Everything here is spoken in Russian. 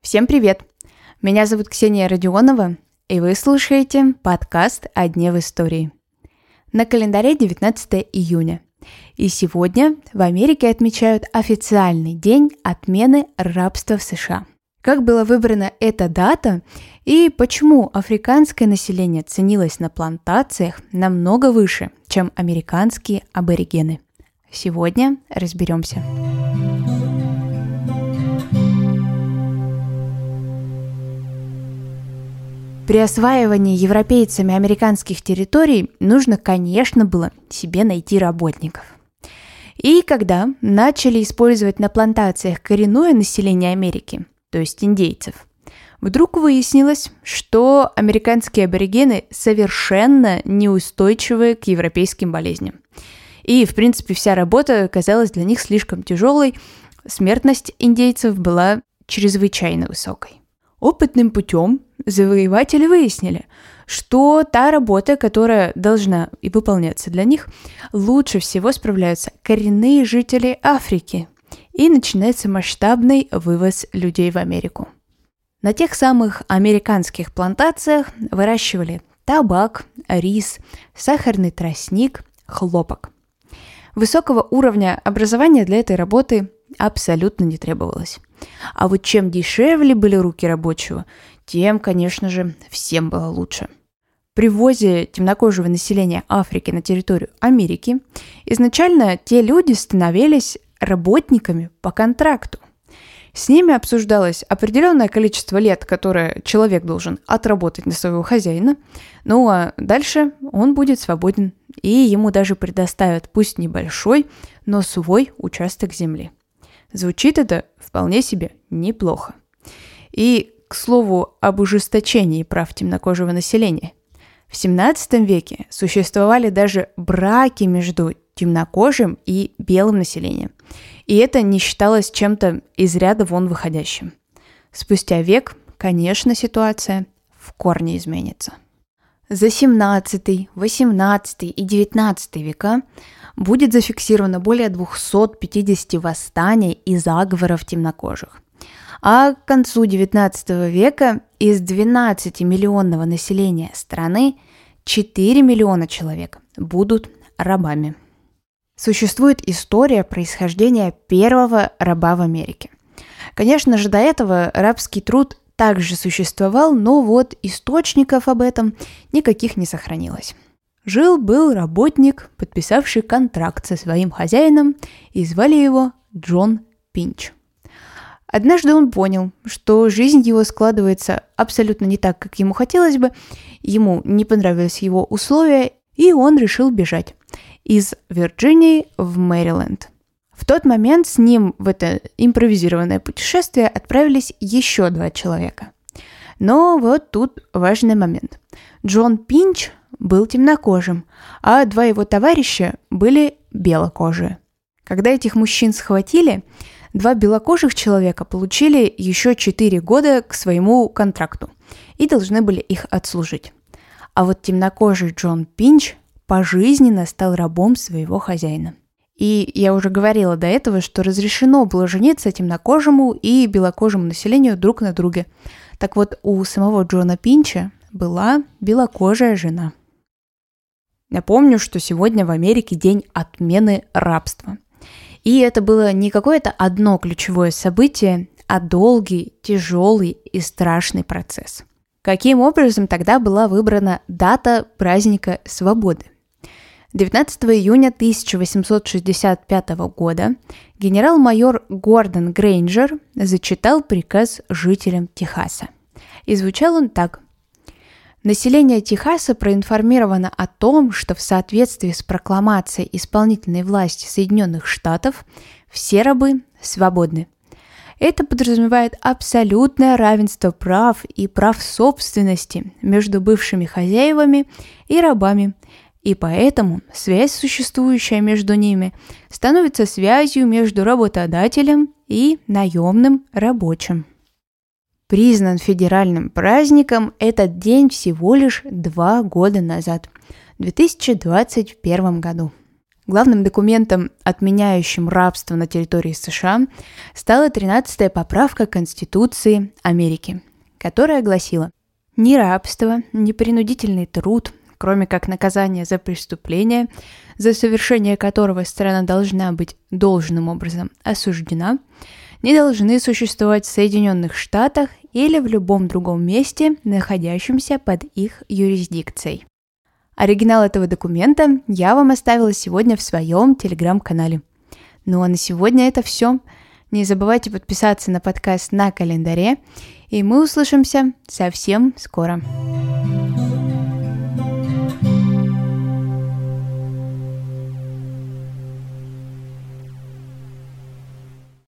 Всем привет! Меня зовут Ксения Родионова, и вы слушаете подкаст «О дне в истории». На календаре 19 июня. И сегодня в Америке отмечают официальный день отмены рабства в США. Как была выбрана эта дата и почему африканское население ценилось на плантациях намного выше, чем американские аборигены. Сегодня разберемся. При осваивании европейцами американских территорий нужно, конечно, было себе найти работников. И когда начали использовать на плантациях коренное население Америки, то есть индейцев, вдруг выяснилось, что американские аборигены совершенно неустойчивы к европейским болезням. И, в принципе, вся работа казалась для них слишком тяжелой, смертность индейцев была чрезвычайно высокой. Опытным путем завоеватели выяснили, что та работа, которая должна и выполняться для них, лучше всего справляются коренные жители Африки. И начинается масштабный вывоз людей в Америку. На тех самых американских плантациях выращивали табак, рис, сахарный тростник, хлопок. Высокого уровня образования для этой работы абсолютно не требовалось. А вот чем дешевле были руки рабочего, тем, конечно же, всем было лучше. При ввозе темнокожего населения Африки на территорию Америки изначально те люди становились работниками по контракту. С ними обсуждалось определенное количество лет, которое человек должен отработать на своего хозяина, ну а дальше он будет свободен, и ему даже предоставят пусть небольшой, но свой участок земли. Звучит это вполне себе неплохо. И к слову об ужесточении прав темнокожего населения. В 17 веке существовали даже браки между темнокожим и белым населением. И это не считалось чем-то из ряда вон выходящим. Спустя век, конечно, ситуация в корне изменится. За 17, 18 и 19 века будет зафиксировано более 250 восстаний и заговоров темнокожих. А к концу XIX века из 12-миллионного населения страны 4 миллиона человек будут рабами. Существует история происхождения первого раба в Америке. Конечно же, до этого рабский труд также существовал, но вот источников об этом никаких не сохранилось. Жил-был работник, подписавший контракт со своим хозяином, и звали его Джон Пинч – Однажды он понял, что жизнь его складывается абсолютно не так, как ему хотелось бы, ему не понравились его условия, и он решил бежать из Вирджинии в Мэриленд. В тот момент с ним в это импровизированное путешествие отправились еще два человека. Но вот тут важный момент. Джон Пинч был темнокожим, а два его товарища были белокожие. Когда этих мужчин схватили, Два белокожих человека получили еще 4 года к своему контракту и должны были их отслужить. А вот темнокожий Джон Пинч пожизненно стал рабом своего хозяина. И я уже говорила до этого, что разрешено было жениться темнокожему и белокожему населению друг на друге. Так вот, у самого Джона Пинча была белокожая жена. Напомню, что сегодня в Америке день отмены рабства. И это было не какое-то одно ключевое событие, а долгий, тяжелый и страшный процесс. Каким образом тогда была выбрана дата праздника свободы? 19 июня 1865 года генерал-майор Гордон Грейнджер зачитал приказ жителям Техаса. И звучал он так. Население Техаса проинформировано о том, что в соответствии с прокламацией исполнительной власти Соединенных Штатов все рабы свободны. Это подразумевает абсолютное равенство прав и прав собственности между бывшими хозяевами и рабами, и поэтому связь, существующая между ними, становится связью между работодателем и наемным рабочим признан федеральным праздником этот день всего лишь два года назад, в 2021 году. Главным документом, отменяющим рабство на территории США, стала 13-я поправка Конституции Америки, которая гласила «Ни рабство, ни принудительный труд, кроме как наказания за преступление, за совершение которого страна должна быть должным образом осуждена, не должны существовать в Соединенных Штатах или в любом другом месте, находящемся под их юрисдикцией. Оригинал этого документа я вам оставила сегодня в своем телеграм-канале. Ну а на сегодня это все. Не забывайте подписаться на подкаст на календаре, и мы услышимся совсем скоро.